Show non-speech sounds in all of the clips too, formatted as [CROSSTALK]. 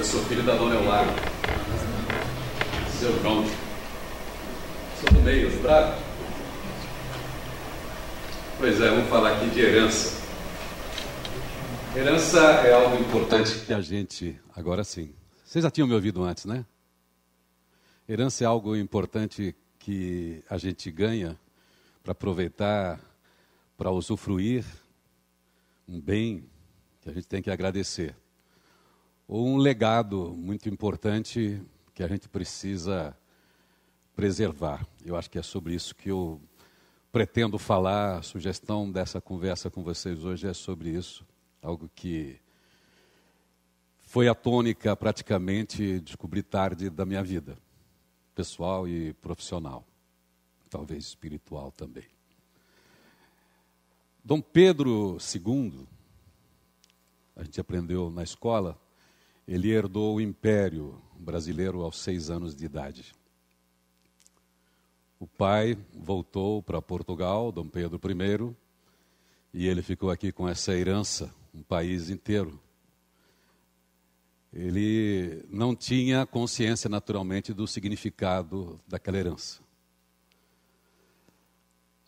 Eu sou filho da dona Eulália. Seu João. Sou do meio, bravo. Pois é, vamos falar aqui de herança. Herança é algo importante que a gente, agora sim. Vocês já tinham me ouvido antes, né? Herança é algo importante que a gente ganha para aproveitar, para usufruir um bem que a gente tem que agradecer. Ou um legado muito importante que a gente precisa preservar. Eu acho que é sobre isso que eu pretendo falar. A sugestão dessa conversa com vocês hoje é sobre isso. Algo que foi a tônica praticamente descobri tarde da minha vida, pessoal e profissional, talvez espiritual também. Dom Pedro II, a gente aprendeu na escola, ele herdou o império brasileiro aos seis anos de idade. O pai voltou para Portugal, Dom Pedro I, e ele ficou aqui com essa herança, um país inteiro. Ele não tinha consciência naturalmente do significado daquela herança.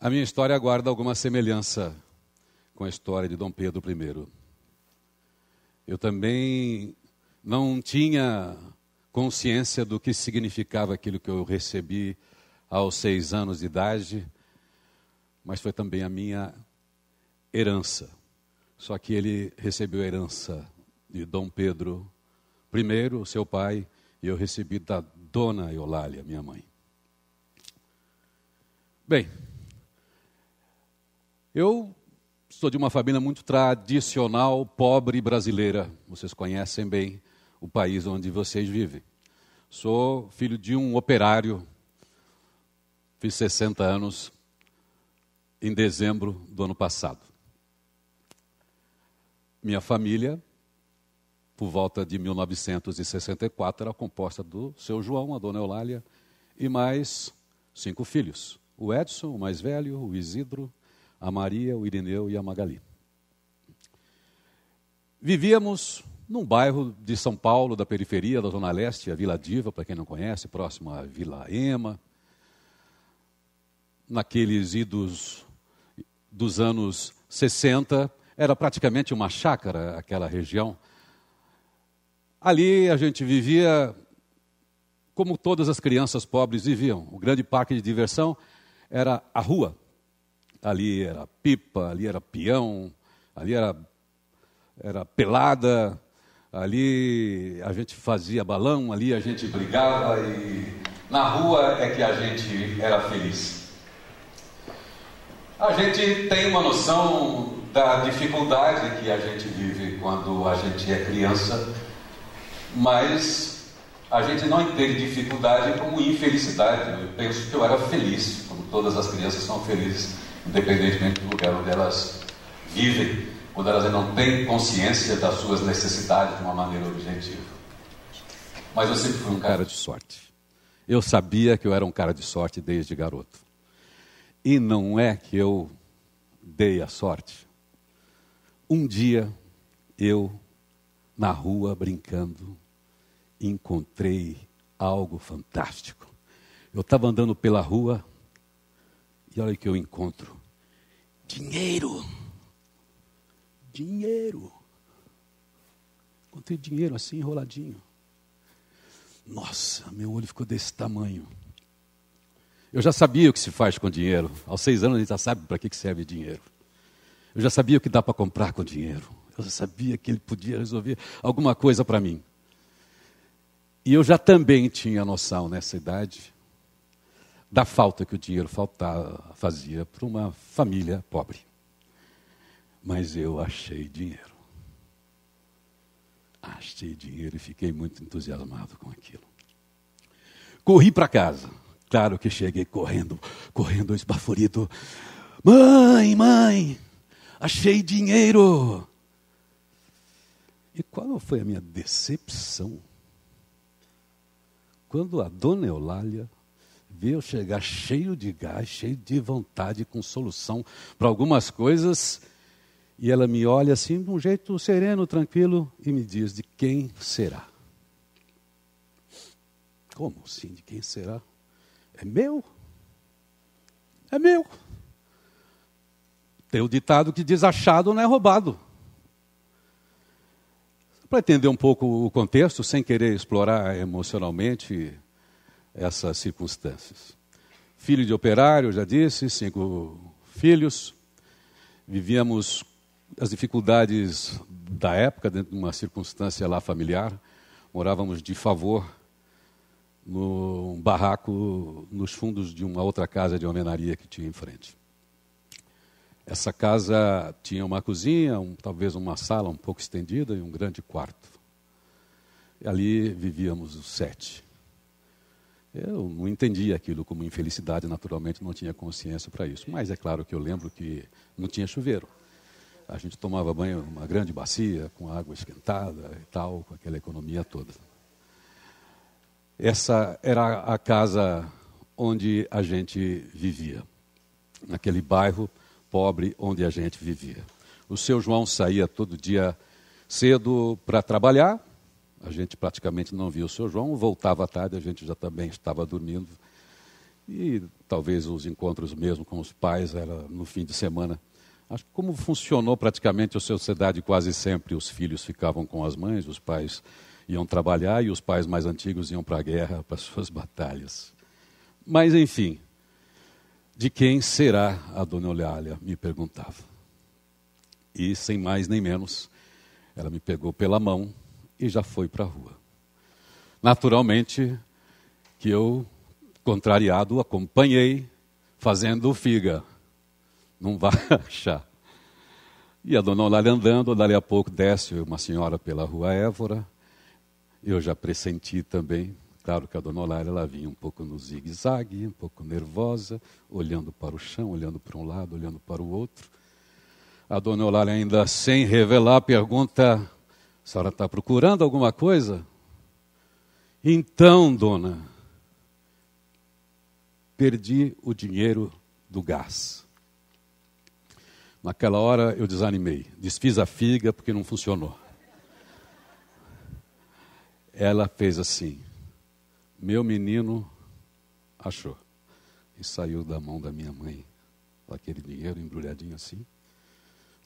A minha história guarda alguma semelhança com a história de Dom Pedro I. Eu também não tinha consciência do que significava aquilo que eu recebi aos seis anos de idade, mas foi também a minha herança. Só que ele recebeu a herança de Dom Pedro I, seu pai, e eu recebi da Dona Eulália, minha mãe. Bem, eu sou de uma família muito tradicional, pobre brasileira. Vocês conhecem bem o país onde vocês vivem. Sou filho de um operário Fiz 60 anos em dezembro do ano passado. Minha família, por volta de 1964, era composta do seu João, a dona Eulália, e mais cinco filhos: o Edson, o mais velho, o Isidro, a Maria, o Irineu e a Magali. Vivíamos num bairro de São Paulo, da periferia da Zona Leste, a Vila Diva, para quem não conhece, próximo à Vila Ema naqueles idos dos anos 60, era praticamente uma chácara aquela região. Ali a gente vivia como todas as crianças pobres viviam. O grande parque de diversão era a rua. Ali era pipa, ali era peão, ali era, era pelada, ali a gente fazia balão, ali a gente brigava e na rua é que a gente era feliz. A gente tem uma noção da dificuldade que a gente vive quando a gente é criança, mas a gente não entende dificuldade como infelicidade. Eu penso que eu era feliz, como todas as crianças são felizes, independentemente do lugar onde elas vivem, quando elas não têm consciência das suas necessidades de uma maneira objetiva. Mas eu sempre fui um cara de sorte. Eu sabia que eu era um cara de sorte desde garoto. E não é que eu dei a sorte. Um dia, eu, na rua, brincando, encontrei algo fantástico. Eu estava andando pela rua e olha o que eu encontro: dinheiro. Dinheiro. Encontrei dinheiro assim enroladinho. Nossa, meu olho ficou desse tamanho. Eu já sabia o que se faz com dinheiro. Aos seis anos a gente já sabe para que serve dinheiro. Eu já sabia o que dá para comprar com dinheiro. Eu já sabia que ele podia resolver alguma coisa para mim. E eu já também tinha noção nessa idade da falta que o dinheiro faltava, fazia para uma família pobre. Mas eu achei dinheiro. Achei dinheiro e fiquei muito entusiasmado com aquilo. Corri para casa Claro que cheguei correndo, correndo esbaforido. Mãe, mãe, achei dinheiro. E qual foi a minha decepção? Quando a dona Eulália viu chegar cheio de gás, cheio de vontade, com solução para algumas coisas, e ela me olha assim, de um jeito sereno, tranquilo, e me diz: De quem será? Como assim? De quem será? É meu? É meu. Tem o ditado que diz: achado não é roubado. Para entender um pouco o contexto, sem querer explorar emocionalmente essas circunstâncias. Filho de operário, já disse, cinco filhos. Vivíamos as dificuldades da época, dentro de uma circunstância lá familiar. Morávamos de favor num barraco nos fundos de uma outra casa de alvenaria que tinha em frente. Essa casa tinha uma cozinha, um, talvez uma sala um pouco estendida e um grande quarto. Ali vivíamos os sete. Eu não entendia aquilo como infelicidade, naturalmente não tinha consciência para isso. Mas é claro que eu lembro que não tinha chuveiro. A gente tomava banho numa grande bacia, com água esquentada e tal, com aquela economia toda. Essa era a casa onde a gente vivia, naquele bairro pobre onde a gente vivia. O seu João saía todo dia cedo para trabalhar, a gente praticamente não via o seu João, voltava à tarde, a gente já também estava dormindo. E talvez os encontros mesmo com os pais era no fim de semana. Acho que como funcionou praticamente a sociedade quase sempre, os filhos ficavam com as mães, os pais iam trabalhar e os pais mais antigos iam para a guerra, [LAUGHS] para as suas batalhas. Mas enfim, de quem será a dona Eulália? Me perguntava. E sem mais nem menos, ela me pegou pela mão e já foi para a rua. Naturalmente que eu, contrariado, acompanhei fazendo figa. Não vai [LAUGHS] achar. E a dona Eulália andando, dali a pouco desce uma senhora pela rua Évora. Eu já pressenti também, Claro que a dona Olária ela vinha um pouco no zigue-zague, um pouco nervosa, olhando para o chão, olhando para um lado, olhando para o outro. A dona Olária, ainda sem revelar, pergunta: a senhora está procurando alguma coisa? Então, dona, perdi o dinheiro do gás. Naquela hora eu desanimei, desfiz a figa porque não funcionou. Ela fez assim. Meu menino achou. E saiu da mão da minha mãe, aquele dinheiro embrulhadinho assim.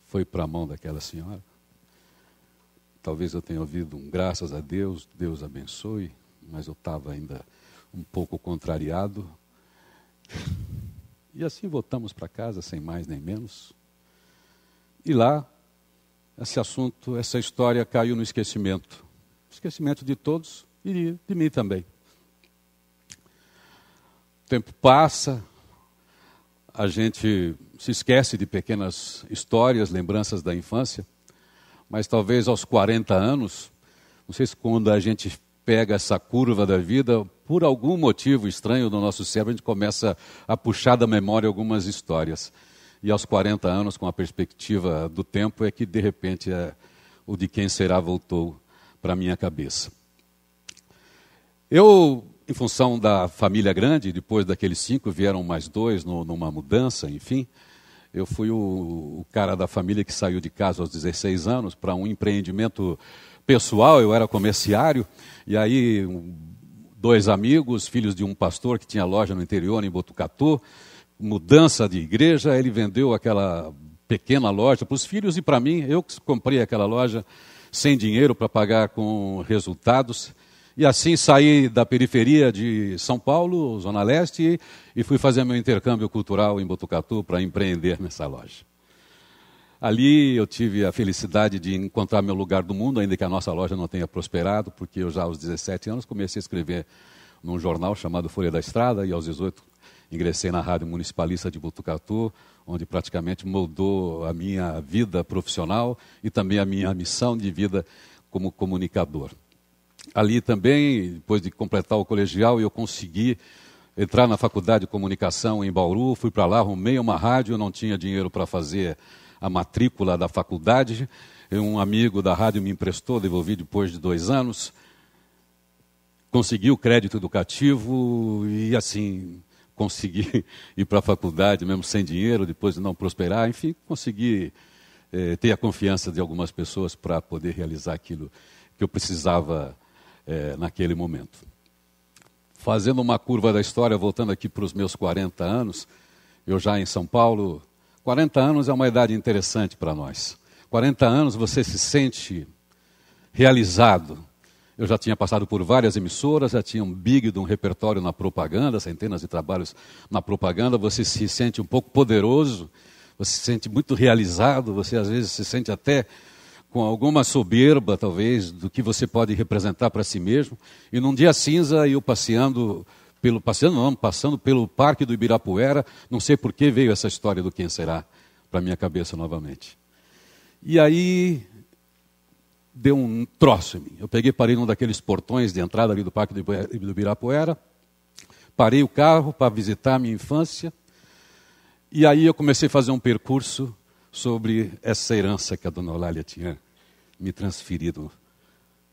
Foi para a mão daquela senhora. Talvez eu tenha ouvido um graças a Deus, Deus abençoe, mas eu estava ainda um pouco contrariado. [LAUGHS] E assim voltamos para casa, sem mais nem menos. E lá, esse assunto, essa história caiu no esquecimento. Esquecimento de todos e de, mim também. O tempo passa, a gente se esquece de pequenas histórias, lembranças da infância, mas talvez aos 40 anos, não sei se quando a gente pega essa curva da vida, por algum motivo estranho no nosso cérebro, a gente começa a puxar da memória algumas histórias. E aos 40 anos, com a perspectiva do tempo, é que de repente é, o de quem será voltou para a minha cabeça. Eu em função da família grande, depois daqueles cinco vieram mais dois no, numa mudança, enfim. Eu fui o, o, cara da família que saiu de casa aos 16 anos para um empreendimento pessoal, eu era comerciário, e aí dois amigos, filhos de um pastor que tinha loja no interior, em Botucatu, mudança de igreja, ele vendeu aquela pequena loja para os filhos e para mim, eu comprei aquela loja sem dinheiro para pagar com resultados, e assim saí da periferia de São Paulo, Zona Leste, e fui fazer meu intercâmbio cultural em Botucatu para empreender nessa loja. Ali eu tive a felicidade de encontrar meu lugar do mundo, ainda que a nossa loja não tenha prosperado, porque eu já aos 17 anos comecei a escrever num jornal chamado Folha da Estrada, e aos 18 ingressei na Rádio Municipalista de Botucatu, onde praticamente moldou a minha vida profissional e também a minha missão de vida como comunicador ali também, depois de completar o colegial, eu consegui entrar na faculdade de comunicação em Bauru, fui para lá, arrumei uma rádio, não tinha dinheiro para fazer a matrícula da faculdade. Um amigo da rádio me emprestou, devolvi depois de dois anos. Consegui o crédito educativo e assim consegui [LAUGHS] ir para a faculdade mesmo sem dinheiro, depois de não prosperar, enfim, consegui eh, ter a confiança de algumas pessoas para poder realizar aquilo que eu precisava é, naquele momento. fazendo uma curva da história, voltando aqui para os meus 40 anos, eu já em São Paulo, 40 anos é uma idade interessante para nós. 40 anos você se sente realizado. Eu já tinha passado por várias emissoras, já tinha um big de um repertório na propaganda, centenas de trabalhos na propaganda, você se sente um pouco poderoso, você se sente muito realizado, você às vezes se sente até com alguma soberba, talvez, do que você pode representar para si mesmo. E num dia cinza, eu passeando pelo passeando não, passando pelo Parque do Ibirapuera, não sei por que veio essa história do quem será para minha cabeça novamente. E aí deu um troço em mim. Eu peguei, parei num daqueles portões de entrada ali do Parque do Ibirapuera, parei o carro para visitar a minha infância, e aí eu comecei a fazer um percurso sobre essa herança que a dona Eulália tinha me transferido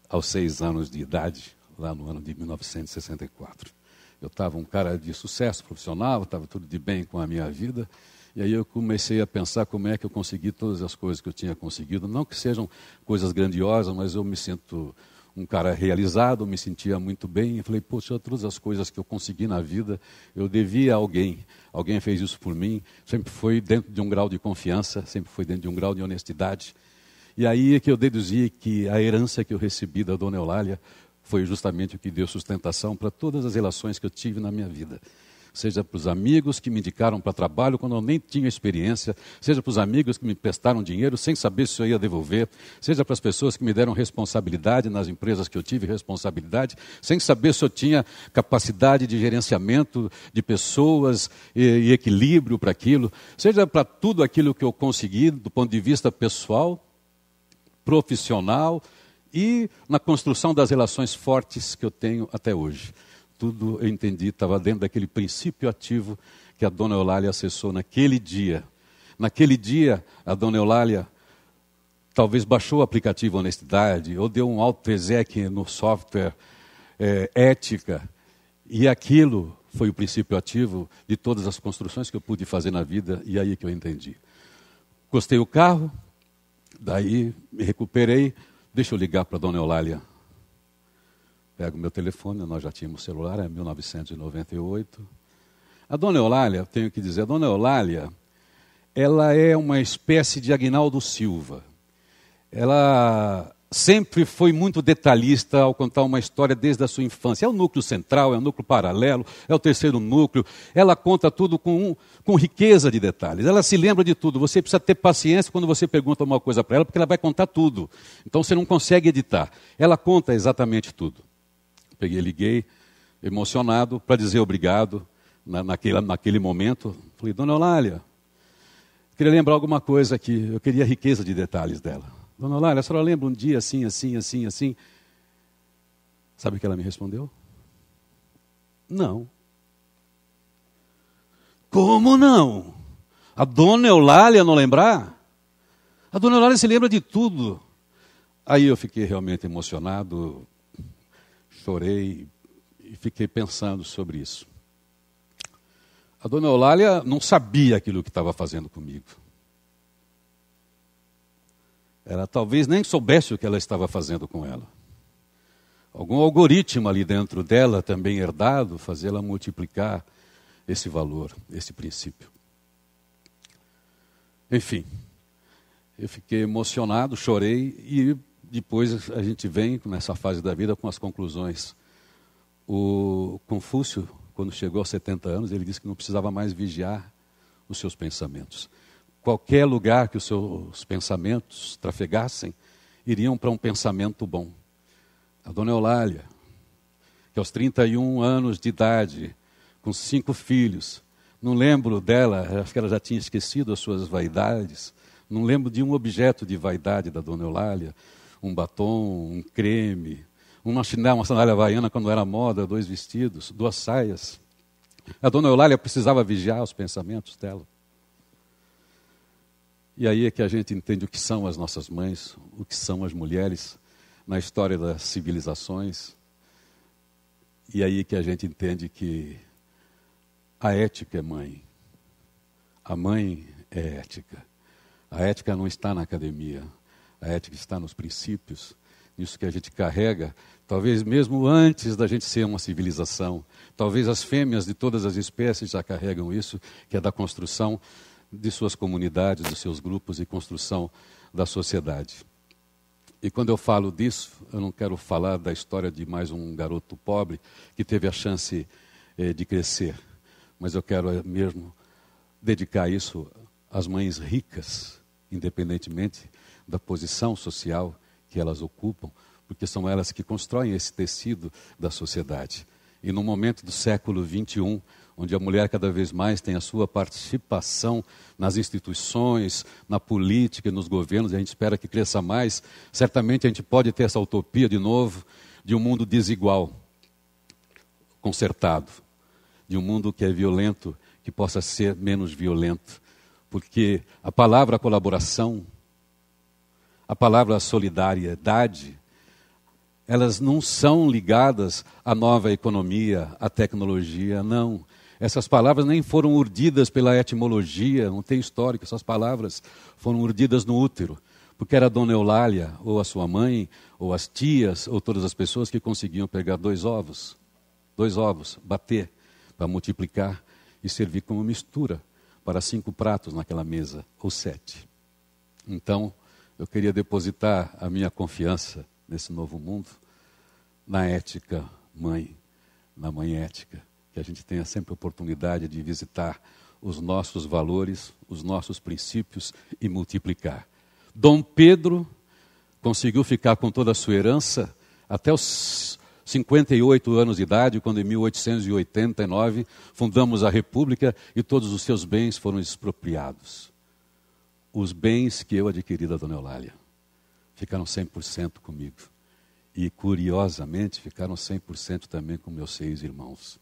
aos seis anos de idade, lá no ano de 1964. Eu estava um cara de sucesso profissional, estava tudo de bem com a minha vida, e aí eu comecei a pensar como é que eu consegui todas as coisas que eu tinha conseguido. Não que sejam coisas grandiosas, mas eu me sinto um cara realizado, me sentia muito bem. E falei, poxa, todas as coisas que eu consegui na vida, eu devia a alguém. Alguém fez isso por mim. Sempre foi dentro de um grau de confiança, sempre foi dentro de um grau de honestidade. E aí é que eu deduzi que a herança que eu recebi da dona Eulália foi justamente o que deu sustentação para todas as relações que eu tive na minha vida seja para os amigos que me indicaram para trabalho quando eu nem tinha experiência, seja para os amigos que me prestaram dinheiro sem saber se eu ia devolver, seja para as pessoas que me deram responsabilidade nas empresas que eu tive responsabilidade, sem saber se eu tinha capacidade de gerenciamento de pessoas e, e equilíbrio para aquilo, seja para tudo aquilo que eu consegui do ponto de vista pessoal, profissional e na construção das relações fortes que eu tenho até hoje tudo eu entendi, estava dentro daquele princípio ativo que a dona Eulália acessou naquele dia. Naquele dia, a dona Eulália talvez baixou o aplicativo Honestidade, ou deu um auto-exec no software é, Ética, e aquilo foi o princípio ativo de todas as construções que eu pude fazer na vida, e aí que eu entendi. Gostei o carro, daí me recuperei, deixa eu ligar para a dona Eulália Pego meu telefone, nós já tínhamos celular, é 1998. A dona Eulália, tenho que dizer, a dona Eulália, ela é uma espécie de Agnaldo Silva. Ela sempre foi muito detalhista ao contar uma história desde a sua infância. É o núcleo central, é o núcleo paralelo, é o terceiro núcleo. Ela conta tudo com, com riqueza de detalhes. Ela se lembra de tudo. Você precisa ter paciência quando você pergunta uma coisa para ela, porque ela vai contar tudo. Então você não consegue editar. Ela conta exatamente tudo. Peguei, liguei, emocionado, para dizer obrigado na, naquele, naquele momento. Falei, dona Eulália, queria lembrar alguma coisa aqui. Eu queria a riqueza de detalhes dela. Dona Eulália, a senhora lembra um dia assim, assim, assim, assim? Sabe o que ela me respondeu? Não. Como não? A dona Eulália não lembrar? A dona Eulália se lembra de tudo. Aí eu fiquei realmente emocionado, chorei e fiquei pensando sobre isso. A dona Eulália não sabia aquilo que estava fazendo comigo. Ela talvez nem soubesse o que ela estava fazendo com ela. Algum algoritmo ali dentro dela, também herdado, fazê-la multiplicar esse valor, esse princípio. Enfim, eu fiquei emocionado, chorei e depois a gente vem nessa fase da vida com as conclusões. O Confúcio, quando chegou aos 70 anos, ele disse que não precisava mais vigiar os seus pensamentos. Qualquer lugar que os seus pensamentos trafegassem, iriam para um pensamento bom. A dona Eulália, que aos 31 anos de idade, com cinco filhos, não lembro dela, acho que ela já tinha esquecido as suas vaidades, não lembro de um objeto de vaidade da dona Eulália, um batom, um creme, uma chinela, uma sandália havaiana quando era moda, dois vestidos, duas saias. A dona Eulália precisava vigiar os pensamentos dela. E aí é que a gente entende o que são as nossas mães, o que são as mulheres na história das civilizações. E aí é que a gente entende que a ética é mãe. A mãe é ética. A ética não está na academia. A ética está nos princípios nisso que a gente carrega, talvez mesmo antes da gente ser uma civilização. Talvez as fêmeas de todas as espécies já carregam isso, que é da construção de suas comunidades, dos seus grupos e construção da sociedade. E quando eu falo disso, eu não quero falar da história de mais um garoto pobre que teve a chance eh, de crescer, mas eu quero eh, mesmo dedicar isso às mães ricas, independentemente da posição social que elas ocupam, porque são elas que constroem esse tecido da sociedade. E no momento do século XXI, onde a mulher cada vez mais tem a sua participação nas instituições, na política e nos governos, e a gente espera que cresça mais, certamente a gente pode ter essa utopia de novo de um mundo desigual, consertado, de um mundo que é violento, que possa ser menos violento, porque a palavra colaboração, a palavra solidariedade, elas não são ligadas à nova economia, à tecnologia, não. Essas palavras nem foram urdidas pela etimologia, não tem histórico, essas palavras foram urdidas no útero, porque era a dona Eulália, ou a sua mãe, ou as tias, ou todas as pessoas que conseguiam pegar dois ovos, dois ovos, bater, para multiplicar e servir como mistura para cinco pratos naquela mesa, ou sete. Então, eu queria depositar a minha confiança nesse novo mundo, na ética mãe, na mãe ética, que a gente tenha sempre oportunidade de visitar os nossos valores, os nossos princípios e multiplicar. Dom Pedro conseguiu ficar com toda a sua herança até os 58 anos de idade, quando em 1889 fundamos a República e todos os seus bens foram expropriados. Os bens que eu adquiri da Dona Eulália ficaram 100% comigo. E, curiosamente, ficaram 100% também com meus seis irmãos.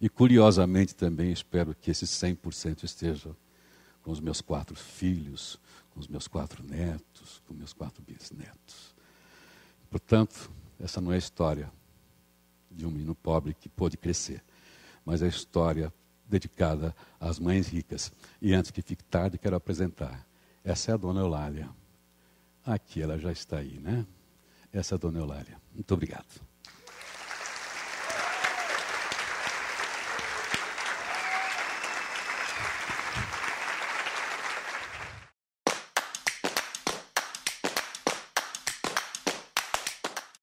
E, curiosamente, também espero que esses 100% estejam com os meus quatro filhos, com os meus quatro netos, com meus quatro bisnetos. Portanto, essa não é a história de um menino pobre que pôde crescer, mas é a história dedicada às mães ricas. E antes que fique tarde, quero apresentar. Essa é a dona Eulália. Aqui ela já está aí, né? Essa é a dona Eulália. Muito obrigado.